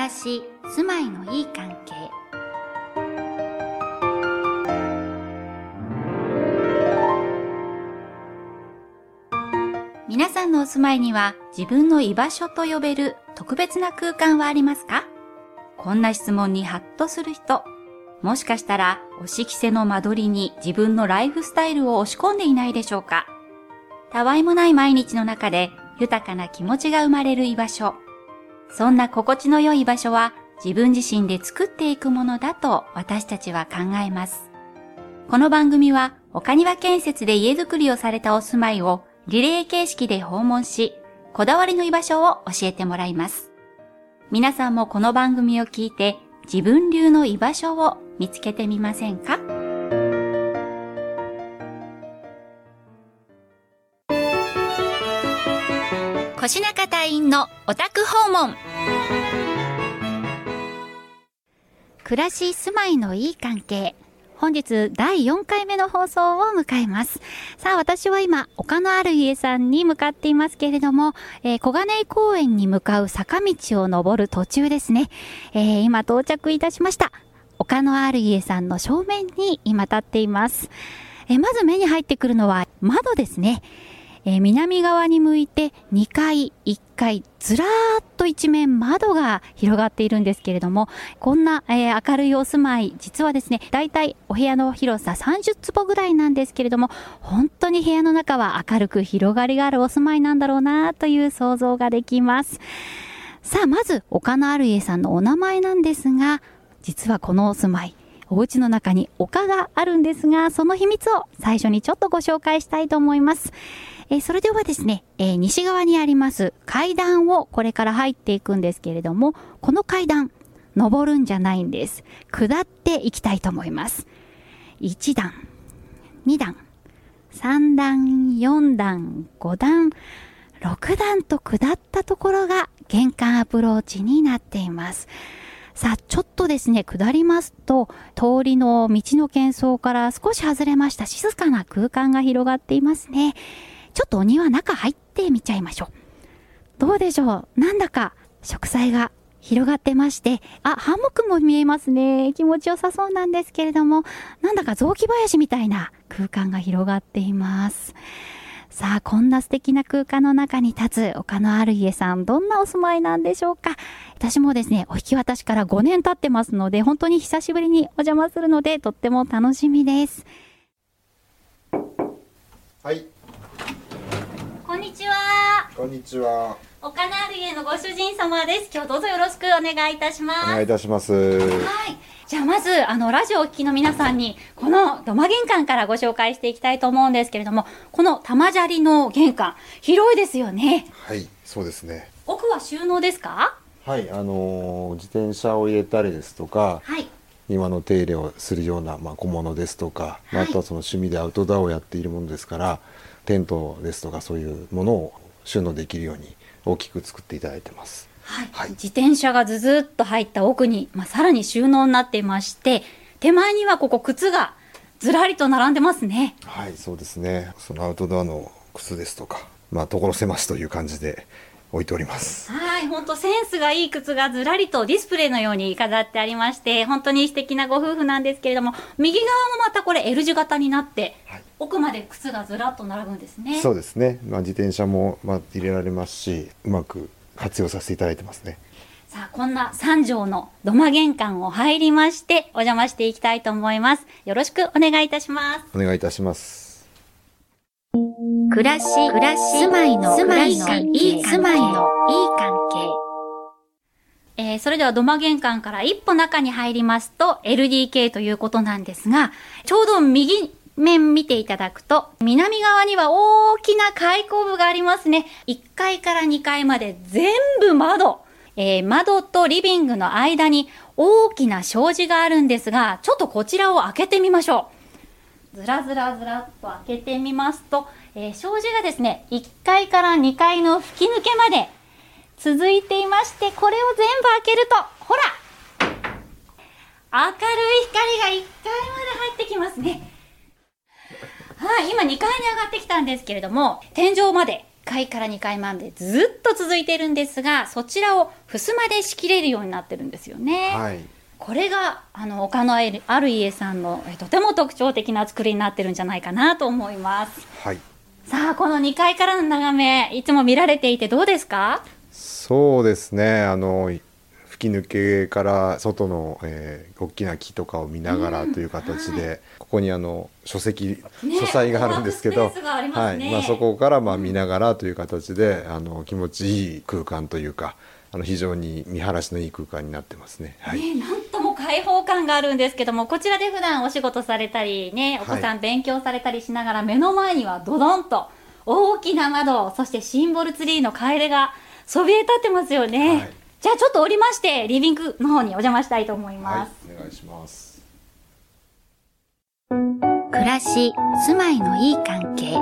暮らし、住まいのいい関係。皆さんのお住まいには自分の居場所と呼べる特別な空間はありますか？こんな質問にハッとする人。もしかしたら、押し着せの間取りに自分のライフスタイルを押し込んでいないでしょうか？たわいもない毎日の中で豊かな気持ちが生まれる居場所。そんな心地の良い場所は自分自身で作っていくものだと私たちは考えます。この番組は岡庭建設で家づくりをされたお住まいをリレー形式で訪問し、こだわりの居場所を教えてもらいます。皆さんもこの番組を聞いて自分流の居場所を見つけてみませんか？腰中隊員のお宅訪問暮らし住まいのいい関係本日第4回目の放送を迎えます。さあ、私は今、丘のある家さんに向かっていますけれども、えー、小金井公園に向かう坂道を登る途中ですね。えー、今到着いたしました。丘のある家さんの正面に今立っています。えー、まず目に入ってくるのは窓ですね。えー、南側に向いて2階、1階、ずらーっと一面窓が広がっているんですけれども、こんな、えー、明るいお住まい、実はですね、だいたいお部屋の広さ30坪ぐらいなんですけれども、本当に部屋の中は明るく広がりがあるお住まいなんだろうなという想像ができます。さあ、まず、丘のある家さんのお名前なんですが、実はこのお住まい、お家の中に丘があるんですが、その秘密を最初にちょっとご紹介したいと思います。え、それではですね、え、西側にあります階段をこれから入っていくんですけれども、この階段、登るんじゃないんです。下っていきたいと思います。1段、2段、3段、4段、5段、6段と下ったところが玄関アプローチになっています。さあ、ちょっとですね、下りますと、通りの道の喧騒から少し外れました静かな空間が広がっていますね。ちょっとお庭中入ってみちゃいましょう。どうでしょう？なんだか植栽が広がってまして、あ、ハンモックも見えますね。気持ちよさそうなんですけれども、なんだか雑木林みたいな空間が広がっています。さあ、こんな素敵な空間の中に立つ丘のある家さん、どんなお住まいなんでしょうか？私もですね、お引き渡しから5年経ってますので、本当に久しぶりにお邪魔するので、とっても楽しみです。はい。こんにちは。こんにちは。岡なる家のご主人様です。今日どうぞよろしくお願いいたします。お願いいたします。はい。じゃあまず、あの、ラジオをお聞きの皆さんに、この土間玄関からご紹介していきたいと思うんですけれども、この玉砂利の玄関、広いですよね。はい、そうですね。奥は収納ですか？はい、あのー、自転車を入れたりですとか、はい。庭の手入れをするような、まあ、小物ですとか、はい、あとはその趣味でアウトドアをやっているものですからテントですとかそういうものを収納できるように大きく作っていただいてます。はい、はい、自転車がずずっと入った奥に、まあ、さらに収納になっていまして手前にはここ靴がずらりと並んでますね。はいそうですね。そのアウトドアの靴ですとかまあ所狭しという感じで置いておりますはい本当センスがいい靴がずらりとディスプレイのように飾ってありまして本当に素敵なご夫婦なんですけれども右側もまたこれ L 字型になって、はい、奥まで靴がずらっと並ぶんですねそうですね、まあ、自転車もまあ入れられますしうまく活用させていただいてますねさあ、こんな三条の土間玄関を入りまして、お邪魔していきたいと思います。よろしくお願いいたします。お願いいたします。暮らし、暮らし、住まいの、住まいの、いい、住まいの、いい関係。えー、それでは土間玄関から一歩中に入りますと LDK ということなんですが、ちょうど右面見ていただくと、南側には大きな開口部がありますね。1階から2階まで全部窓。えー、窓とリビングの間に大きな障子があるんですが、ちょっとこちらを開けてみましょう。ずらずらずらっと開けてみますと、えー、障子がですね、1階から2階の吹き抜けまで続いていまして、これを全部開けると、ほら明るい光が1階まで入ってきますね。はい、今2階に上がってきたんですけれども、天井まで1階から2階までずっと続いているんですがそちらを襖で仕切れるようになってるんですよね。はいこれがあの岡のある家さんのえとても特徴的な作りになってるんじゃないかなと思います。はい。さあこの2階からの眺めいつも見られていてどうですか？そうですね。あの吹き抜けから外の、えー、大きな木とかを見ながらという形で、うん。はここにあの書籍、ね書斎があるんですけどね。はい。まあ、そこからまあ見ながらという形で、あの気持ちいい空間というかあの非常に見晴らしのいい空間になってますね。はい。ね、なんとも開放感があるんですけどもこちらで普段お仕事されたりねお子さん勉強されたりしながら、目の前にはドドンと大きな窓そしてシンボルツリーのカエデがそびえ立ってますよね、はい。じゃあちょっと降りましてリビングの方にお邪魔したいと思います、はい、お願いします。暮らし住まいのいい関係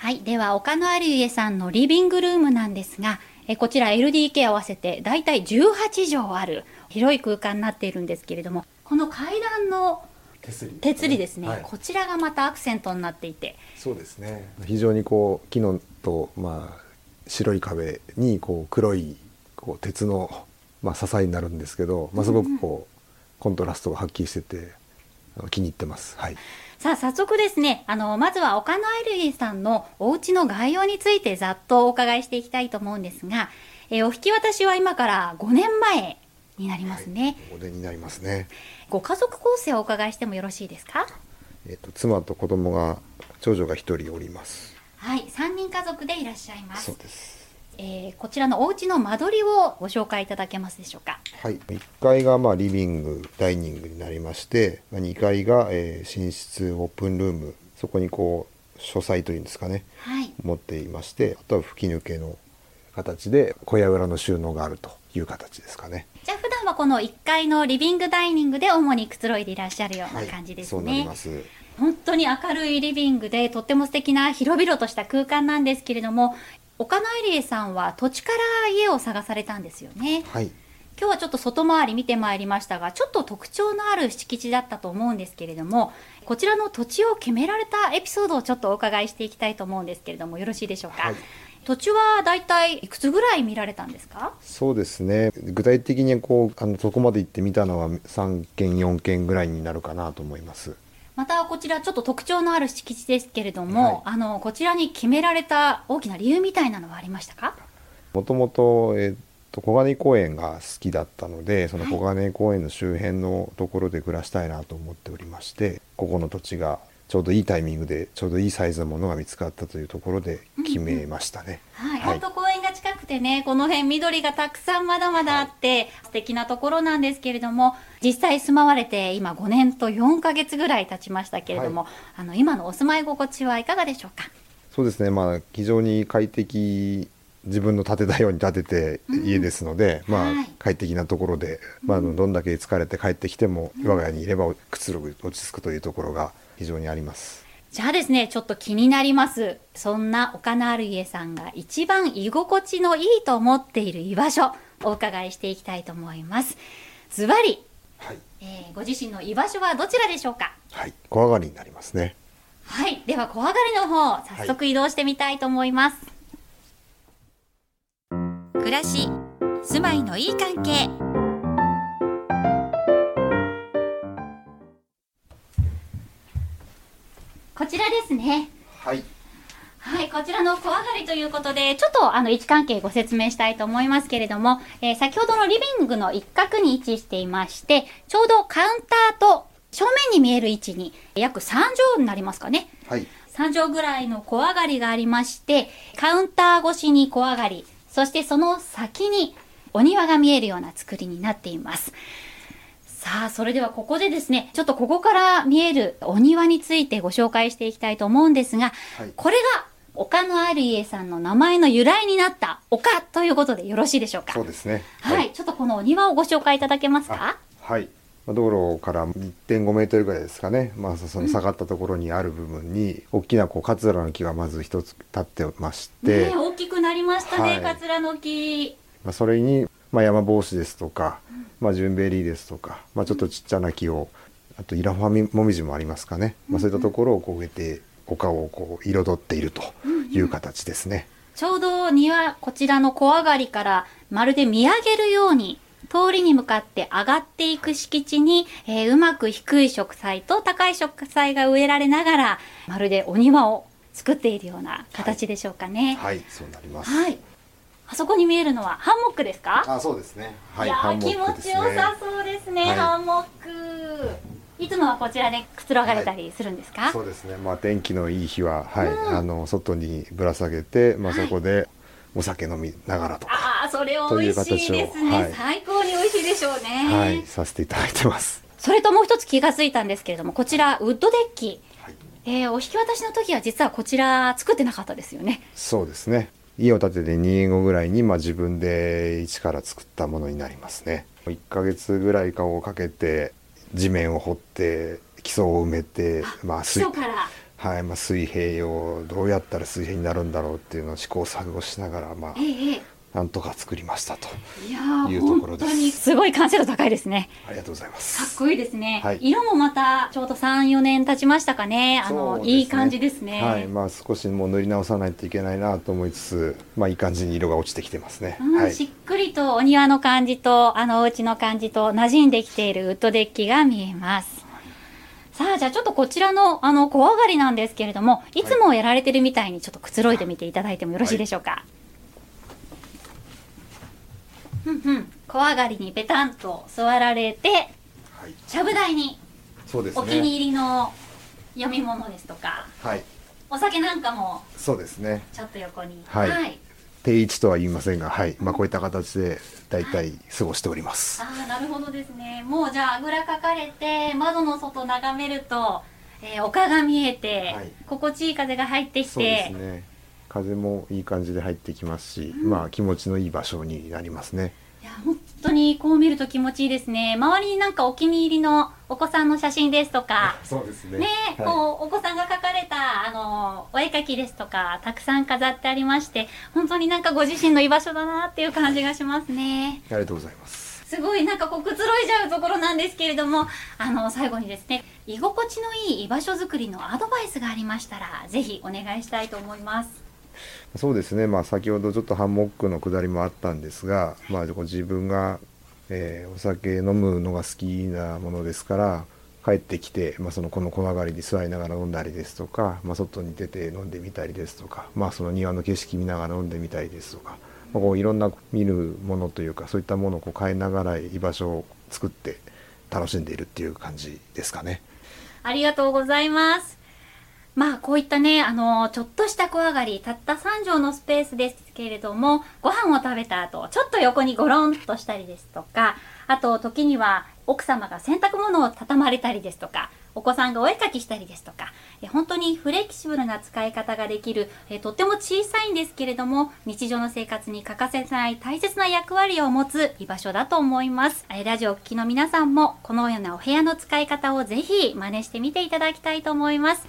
はいでは岡のある家さんのリビングルームなんですがえこちら LDK 合わせてだいたい18畳ある広い空間になっているんですけれどもこの階段の手すり手すりですね、はいこちらがまたアクセントになっていてそうですね。非常にこう木のとまあ白い壁にこう黒いこう鉄のまあ支えになるんですけど、まあすごくこうコントラストがはっきりしてて気に入ってます。はい。さあ早速ですねあのまずは岡野アイルリーさんのお家の概要についてざっとお伺いしていきたいと思うんですが、えーお引き渡しは今から5年前になりますね、お出になりますね。ご家族構成をお伺いしてもよろしいですか？えっ、と妻と子供が長女が一人おります。はい3人家族でいらっしゃいますそうです。えーこちらのお家の間取りをご紹介いただけますでしょうかはい。1階がまあリビングダイニングになりまして、まあ2階が、えー寝室オープンルームそこにこう書斎というんですかね。はい持っていましてあとは吹き抜けの形で小屋裏の収納があるという形ですかね。じゃあ普段はこの1階のリビングダイニングで主にくつろいでいらっしゃるような感じですそうなりね、ます。本当に明るいリビングでとっても素敵な広々とした空間なんですけれども岡野エさんは土地から家を探されたんですよねはい。今日はちょっと外回り見てまいりましたがちょっと特徴のある敷地だったと思うんですけれどもこちらの土地を決められたエピソードをちょっとお伺いしていきたいと思うんですけれどもよろしいでしょうか、はい土地はだいたいいくつぐらい見られたんですか？そうですね。具体的にこうあのそこまで行ってみたのは3件4件ぐらいになるかなと思います。またこちらちょっと特徴のある敷地ですけれども、はい。あのこちらに決められた大きな理由みたいなのはありましたか？もともとえっと小金井公園が好きだったので、そのはい。小金井公園の周辺のところで暮らしたいなと思っておりまして、ここの土地がちょうどいいタイミングでちょうどいいサイズのものが見つかったというところで決めましたね。はい、はい。本当公園が近くてねこの辺緑がたくさんまだまだあって、素敵なところなんですけれども実際住まわれて今5年と4ヶ月ぐらい経ちましたけれども、あの今のお住まい心地はいかがでしょうか？そうですね、まあ、非常に快適自分の建てたように建てて家ですので、まあはい。快適なところで、まあ、どんだけ疲れて帰ってきても、我が家にいればくつろぐ落ち着くというところが非常にあります。じゃあですねちょっと気になります。そんな岡野ある家さんが一番居心地のいいと思っている居場所お伺いしていきたいと思います。ズバリ、はい、えーご自身の居場所はどちらでしょうか？はい、小上がりになりますね。はい、では小上がりの方早速移動してみたいと思います、暮らし住まいのいい関係ちらですねはい、はい、こちらの小上がりということで、ちょっとあの位置関係ご説明したいと思いますけれども、えー先ほどのリビングの一角に位置していまして、ちょうどカウンターと正面に見える位置に約3畳になりますかね。はい、3畳ぐらいの小上がりがありまして、カウンター越しに小上がり、そしてその先にお庭が見えるような作りになっています。さあ、それではここでですね、ちょっとここから見えるお庭についてご紹介していきたいと思うんですが、はいこれが岡野ある家さんの名前の由来になった丘ということでよろしいでしょうか？そうですね。はい、ちょっとこのお庭をご紹介いただけますか？はい。まあ道路から1.5メートルぐらいですかね、まあ、その下がったところにある部分に大きなこうカツラの木がまず一つ立ってまして、ねえ大きくなりましたね、はいカツラの木。まあ、それに、まあ、山帽子ですとか、まあ、ジュンベリーですとか、まあ、ちょっとちっちゃな木をあとイラファミモミジもありますかね、まあ、そういったところをこう植えて丘をこう彩っているという形ですね。ちょうど庭、こちらの小上がりからまるで見上げるように通りに向かって上がっていく敷地に、えー、うまく低い植栽と高い植栽が植えられながら、まるでお庭を作っているような形でしょうかね。はい、はい、そうなります。はい。あそこに見えるのはハンモックですか？あ、そうですね。はい、いや、ね、気持ちよさそうですね、はい、ハンモック。いつもはこちらでくつろがれたりするんですか？はい、そうですね。まあ天気のいい日は、はい、うん、あの外にぶら下げて、まあそこでお酒飲みながらとか、ああ、それ美味しいですね、最高に美味しいでしょうね。はい、させていただいてます。それともう一つ気がついたんですけれども、こちらウッドデッキ。はい、えー、お引き渡しの時は実はこちら作ってなかったですよね。そうですね。家を建てて2年後ぐらいに、まあ、自分で一から作ったものになりますね。1ヶ月ぐらいかをかけて地面を掘って基礎を埋めてまあ水はいまあ、水平をどうやったら水平になるんだろうっていうのを試行錯誤しながら、まあ、ええ、なんとか作りましたというところです。本当にすごい完成度高いですね。ありがとうございます。かっこいいですね。はい、色もまたちょうど三四年経ちましたかね。あの、ね、いい感じですね。はい、まあ少しもう塗り直さないといけないなと思いつつ、まあいい感じに色が落ちてきてますね。うん、はい、しっくりとお庭の感じとあのお家の感じと馴染んできているウッドデッキが見えます。さあ、じゃあちょっとこちらの、あの、小上がりなんですけれども、いつもやられてるみたいにちょっとくつろいでみていただいてもよろしいでしょうか？はいふんふん。小上がりにペタンと座られて、はい、ちゃぶ台にそうです、ね、お気に入りの読み物ですとか、はい、お酒なんかもそうですね。ちょっと横に。はい、はい、定位置とは言いませんが、はい、まあこういった形で大体過ごしております。はい、ああ、なるほどですね。もうじゃああぐらかかれて窓の外眺めると、えー、丘が見えて、はい、心地いい風が入ってきて、そうですね。風もいい感じで入ってきますし、うん、まあ気持ちのいい場所になりますね。いや本当にこう見ると気持ちいいですね。周りになんかお気に入りのお子さんの写真ですとか、そうですね。ね、はい、こうお子さんが描かれたあのお絵描きですとかたくさん飾ってありまして、本当になんかご自身の居場所だなっていう感じがしますね。ありがとうございます。すごいなんかこうくつろいじゃうところなんですけれども、あの最後にですね、居心地のいい居場所づくりのアドバイスがありましたら、ぜひお願いしたいと思います。そうですね、まあ、先ほどちょっとハンモックのくだりもあったんですが、まあ、自分が、えー、お酒飲むのが好きなものですから帰ってきて、まあ、そのこの小上がりに座りながら飲んだりですとか、まあ、外に出て飲んでみたりですとか、まあ、その庭の景色見ながら飲んでみたりですとか、まあ、こういろんな見るものというかそういったものをこう変えながら居場所を作って楽しんでいるっていう感じですかね。ありがとうございます。まあこういったね、あのちょっとした小上がり、たった3畳のスペースですけれども、ご飯を食べた後、ちょっと横にゴロンとしたりですとか、あと時には奥様が洗濯物を畳まれたりですとか、お子さんがお絵かきしたりですとか、え本当にフレキシブルな使い方ができるえ、とっても小さいんですけれども、日常の生活に欠かせない大切な役割を持つ居場所だと思います。えラジオを聴きの皆さんも、このようなお部屋の使い方をぜひ真似してみていただきたいと思います。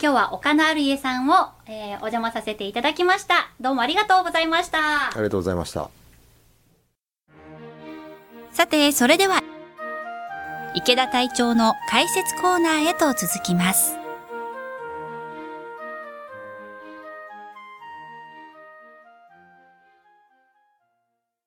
今日は岡野ある家さんを、えー、お邪魔させていただきました。どうもありがとうございました。ありがとうございました。さて、それでは、池田隊長の解説コーナーへと続きます。